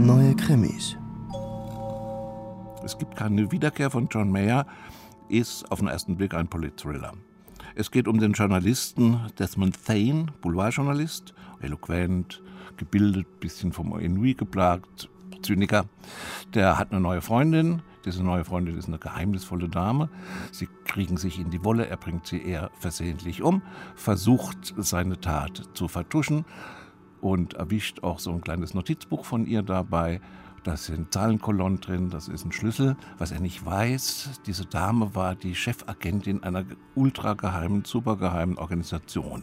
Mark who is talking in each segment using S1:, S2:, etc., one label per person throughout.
S1: Neue Krimis.
S2: Es gibt keine Wiederkehr von John Mayer, ist auf den ersten Blick ein Polit-Thriller. Es geht um den Journalisten Desmond Thane, Boulevardjournalist, eloquent, gebildet, bisschen vom Ennui geplagt, Zyniker. Der hat eine neue Freundin. Diese neue Freundin ist eine geheimnisvolle Dame. Sie kriegen sich in die Wolle, er bringt sie eher versehentlich um, versucht seine Tat zu vertuschen und erwischt auch so ein kleines Notizbuch von ihr dabei. Da sind Zahlenkolonnen drin, das ist ein Schlüssel. Was er nicht weiß, diese Dame war die Chefagentin einer ultrageheimen, supergeheimen Organisation.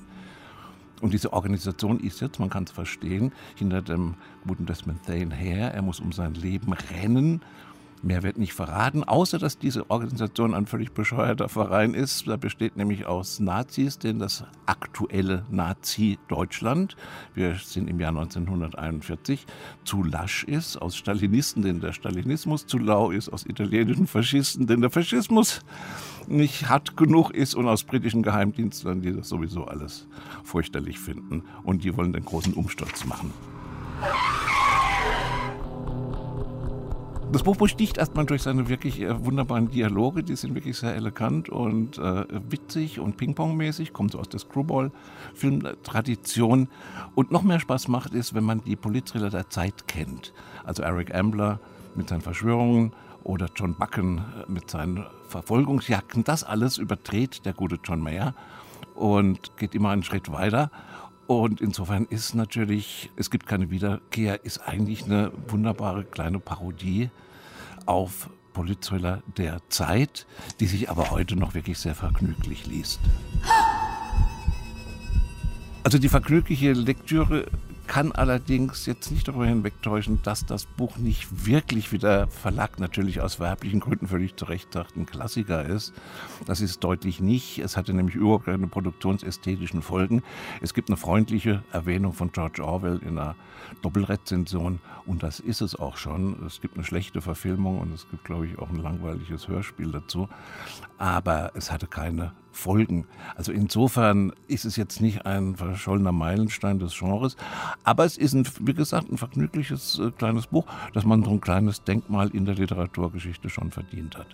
S2: Und diese Organisation ist jetzt, man kann es verstehen, hinter dem guten Desmond Thane her. Er muss um sein Leben rennen Mehr wird nicht verraten, außer dass diese Organisation ein völlig bescheuerter Verein ist. Da besteht nämlich aus Nazis, denn das aktuelle Nazi-Deutschland, wir sind im Jahr 1941, zu lasch ist, aus Stalinisten, denn der Stalinismus zu lau ist, aus italienischen Faschisten, denn der Faschismus nicht hart genug ist und aus britischen Geheimdiensten, die das sowieso alles fürchterlich finden und die wollen den großen Umsturz machen. Das Buch besticht erstmal durch seine wirklich äh, wunderbaren Dialoge, die sind wirklich sehr elegant und äh, witzig und Ping-Pong-mäßig, kommt so aus der Screwball-Filmtradition. Und noch mehr Spaß macht es, wenn man die Politthriller der Zeit kennt. Also Eric Ambler mit seinen Verschwörungen oder John Bucken äh, mit seinen Verfolgungsjagden. Das alles überdreht der gute John Mayer und geht immer einen Schritt weiter. Und insofern ist natürlich, es gibt keine Wiederkehr, ist eigentlich eine wunderbare kleine Parodie auf Politthriller der Zeit, die sich aber heute noch wirklich sehr vergnüglich liest. Also die vergnügliche Lektüre kann allerdings jetzt nicht darüber hinwegtäuschen, dass das Buch nicht wirklich, wie der Verlag natürlich aus werblichen Gründen völlig zu Recht sagt, ein Klassiker ist. Das ist deutlich nicht. Es hatte nämlich überhaupt keine produktionsästhetischen Folgen. Es gibt eine freundliche Erwähnung von George Orwell in einer Doppelrezension und das ist es auch schon. Es gibt eine schlechte Verfilmung und es gibt, glaube ich, auch ein langweiliges Hörspiel dazu. Aber es hatte keine Folgen. Also insofern ist es jetzt nicht ein verschollener Meilenstein des Genres, aber es ist, ein, wie gesagt, ein vergnügliches äh, kleines Buch, das man so ein kleines Denkmal in der Literaturgeschichte schon verdient hat.